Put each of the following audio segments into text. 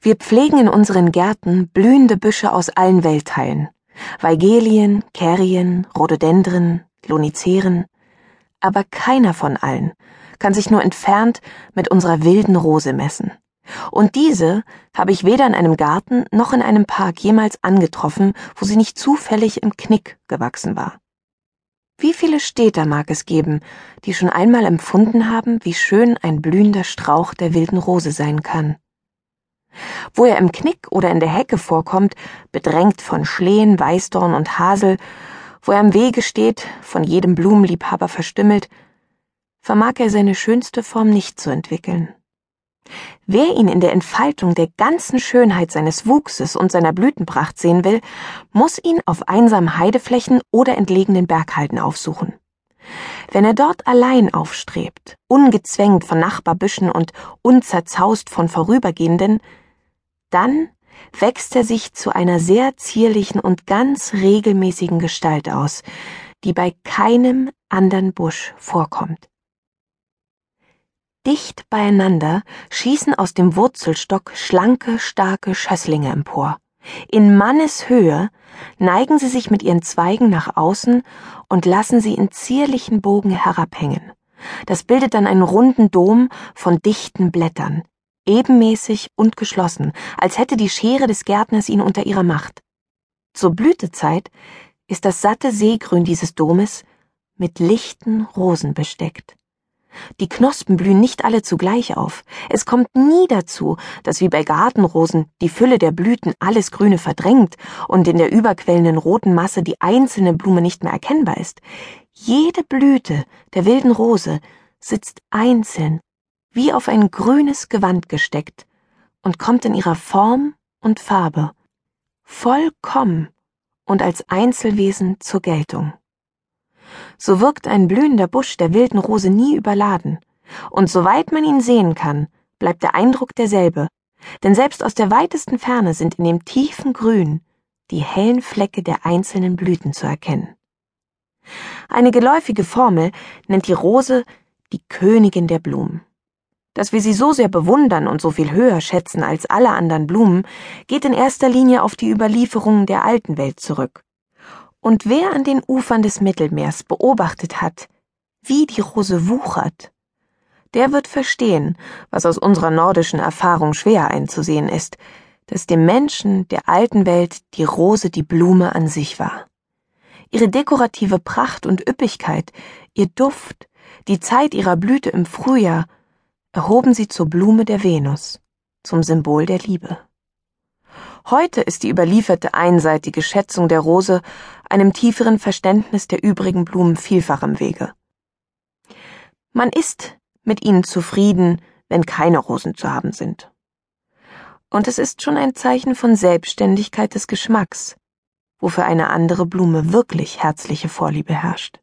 Wir pflegen in unseren Gärten blühende Büsche aus allen Weltteilen. Weigelien, Kerien, Rhododendren, Loniceren. Aber keiner von allen kann sich nur entfernt mit unserer wilden Rose messen. Und diese habe ich weder in einem Garten noch in einem Park jemals angetroffen, wo sie nicht zufällig im Knick gewachsen war. Wie viele Städter mag es geben, die schon einmal empfunden haben, wie schön ein blühender Strauch der wilden Rose sein kann? Wo er im Knick oder in der Hecke vorkommt, bedrängt von Schlehen, Weißdorn und Hasel, wo er am Wege steht, von jedem Blumenliebhaber verstümmelt, vermag er seine schönste Form nicht zu entwickeln. Wer ihn in der Entfaltung der ganzen Schönheit seines Wuchses und seiner Blütenpracht sehen will, muss ihn auf einsamen Heideflächen oder entlegenen Berghalden aufsuchen. Wenn er dort allein aufstrebt, ungezwängt von Nachbarbüschen und unzerzaust von Vorübergehenden, dann wächst er sich zu einer sehr zierlichen und ganz regelmäßigen Gestalt aus, die bei keinem andern Busch vorkommt. Dicht beieinander schießen aus dem Wurzelstock schlanke, starke Schösslinge empor. In Manneshöhe neigen sie sich mit ihren Zweigen nach außen und lassen sie in zierlichen Bogen herabhängen. Das bildet dann einen runden Dom von dichten Blättern, ebenmäßig und geschlossen, als hätte die Schere des Gärtners ihn unter ihrer Macht. Zur Blütezeit ist das satte Seegrün dieses Domes mit lichten Rosen besteckt. Die Knospen blühen nicht alle zugleich auf. Es kommt nie dazu, dass wie bei Gartenrosen die Fülle der Blüten alles Grüne verdrängt und in der überquellenden roten Masse die einzelne Blume nicht mehr erkennbar ist. Jede Blüte der wilden Rose sitzt einzeln, wie auf ein grünes Gewand gesteckt, und kommt in ihrer Form und Farbe vollkommen und als Einzelwesen zur Geltung so wirkt ein blühender Busch der wilden Rose nie überladen, und soweit man ihn sehen kann, bleibt der Eindruck derselbe, denn selbst aus der weitesten Ferne sind in dem tiefen Grün die hellen Flecke der einzelnen Blüten zu erkennen. Eine geläufige Formel nennt die Rose die Königin der Blumen. Dass wir sie so sehr bewundern und so viel höher schätzen als alle anderen Blumen, geht in erster Linie auf die Überlieferungen der alten Welt zurück. Und wer an den Ufern des Mittelmeers beobachtet hat, wie die Rose wuchert, der wird verstehen, was aus unserer nordischen Erfahrung schwer einzusehen ist, dass dem Menschen der alten Welt die Rose die Blume an sich war. Ihre dekorative Pracht und Üppigkeit, ihr Duft, die Zeit ihrer Blüte im Frühjahr erhoben sie zur Blume der Venus, zum Symbol der Liebe. Heute ist die überlieferte einseitige Schätzung der Rose einem tieferen Verständnis der übrigen Blumen vielfach im Wege. Man ist mit ihnen zufrieden, wenn keine Rosen zu haben sind. Und es ist schon ein Zeichen von Selbstständigkeit des Geschmacks, wofür eine andere Blume wirklich herzliche Vorliebe herrscht.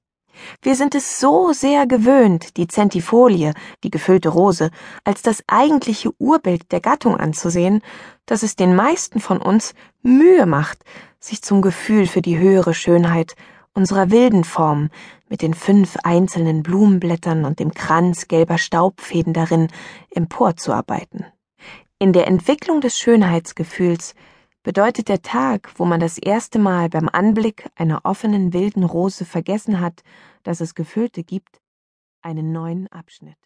Wir sind es so sehr gewöhnt, die Zentifolie, die gefüllte Rose, als das eigentliche Urbild der Gattung anzusehen, dass es den meisten von uns Mühe macht, sich zum Gefühl für die höhere Schönheit unserer wilden Form mit den fünf einzelnen Blumenblättern und dem Kranz gelber Staubfäden darin emporzuarbeiten. In der Entwicklung des Schönheitsgefühls bedeutet der Tag, wo man das erste Mal beim Anblick einer offenen wilden Rose vergessen hat, dass es Gefüllte gibt, einen neuen Abschnitt.